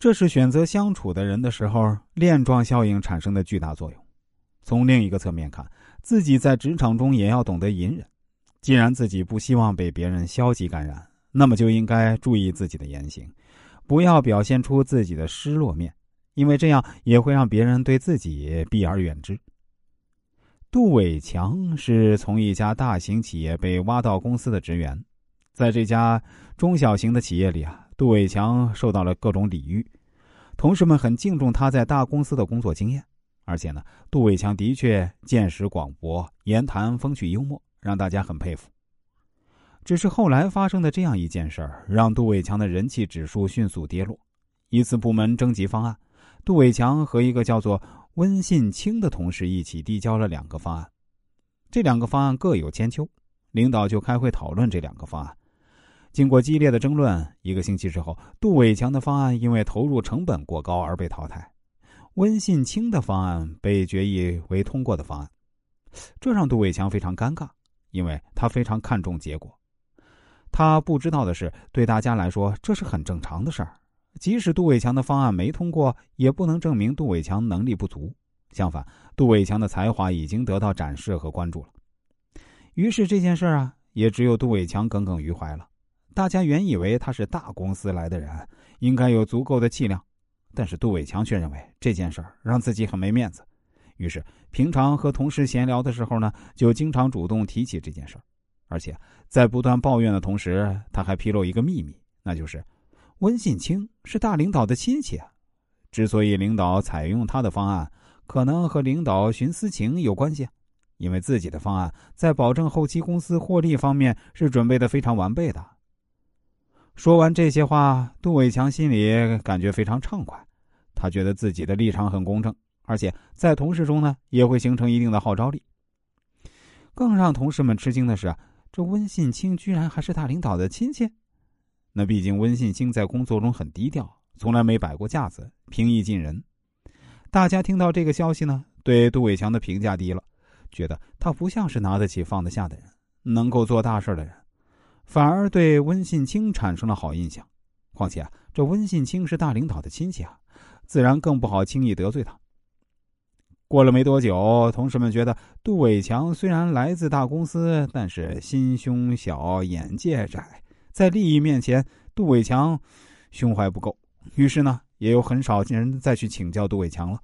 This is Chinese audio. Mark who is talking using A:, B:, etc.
A: 这是选择相处的人的时候链状效应产生的巨大作用。从另一个侧面看，自己在职场中也要懂得隐忍。既然自己不希望被别人消极感染，那么就应该注意自己的言行，不要表现出自己的失落面，因为这样也会让别人对自己避而远之。杜伟强是从一家大型企业被挖到公司的职员，在这家中小型的企业里啊。杜伟强受到了各种礼遇，同事们很敬重他在大公司的工作经验，而且呢，杜伟强的确见识广博，言谈风趣幽默，让大家很佩服。只是后来发生的这样一件事儿，让杜伟强的人气指数迅速跌落。一次部门征集方案，杜伟强和一个叫做温信清的同事一起递交了两个方案，这两个方案各有千秋，领导就开会讨论这两个方案。经过激烈的争论，一个星期之后，杜伟强的方案因为投入成本过高而被淘汰，温信清的方案被决议为通过的方案。这让杜伟强非常尴尬，因为他非常看重结果。他不知道的是，对大家来说这是很正常的事儿。即使杜伟强的方案没通过，也不能证明杜伟强能力不足。相反，杜伟强的才华已经得到展示和关注了。于是这件事儿啊，也只有杜伟强耿耿于怀了。大家原以为他是大公司来的人，应该有足够的气量，但是杜伟强却认为这件事儿让自己很没面子，于是平常和同事闲聊的时候呢，就经常主动提起这件事儿，而且在不断抱怨的同时，他还披露一个秘密，那就是温信清是大领导的亲戚啊。之所以领导采用他的方案，可能和领导徇私情有关系，因为自己的方案在保证后期公司获利方面是准备的非常完备的。说完这些话，杜伟强心里感觉非常畅快。他觉得自己的立场很公正，而且在同事中呢也会形成一定的号召力。更让同事们吃惊的是，这温信清居然还是大领导的亲戚。那毕竟温信清在工作中很低调，从来没摆过架子，平易近人。大家听到这个消息呢，对杜伟强的评价低了，觉得他不像是拿得起放得下的人，能够做大事的人。反而对温信清产生了好印象，况且啊，这温信清是大领导的亲戚啊，自然更不好轻易得罪他。过了没多久，同事们觉得杜伟强虽然来自大公司，但是心胸小、眼界窄，在利益面前，杜伟强胸怀不够。于是呢，也有很少人再去请教杜伟强了。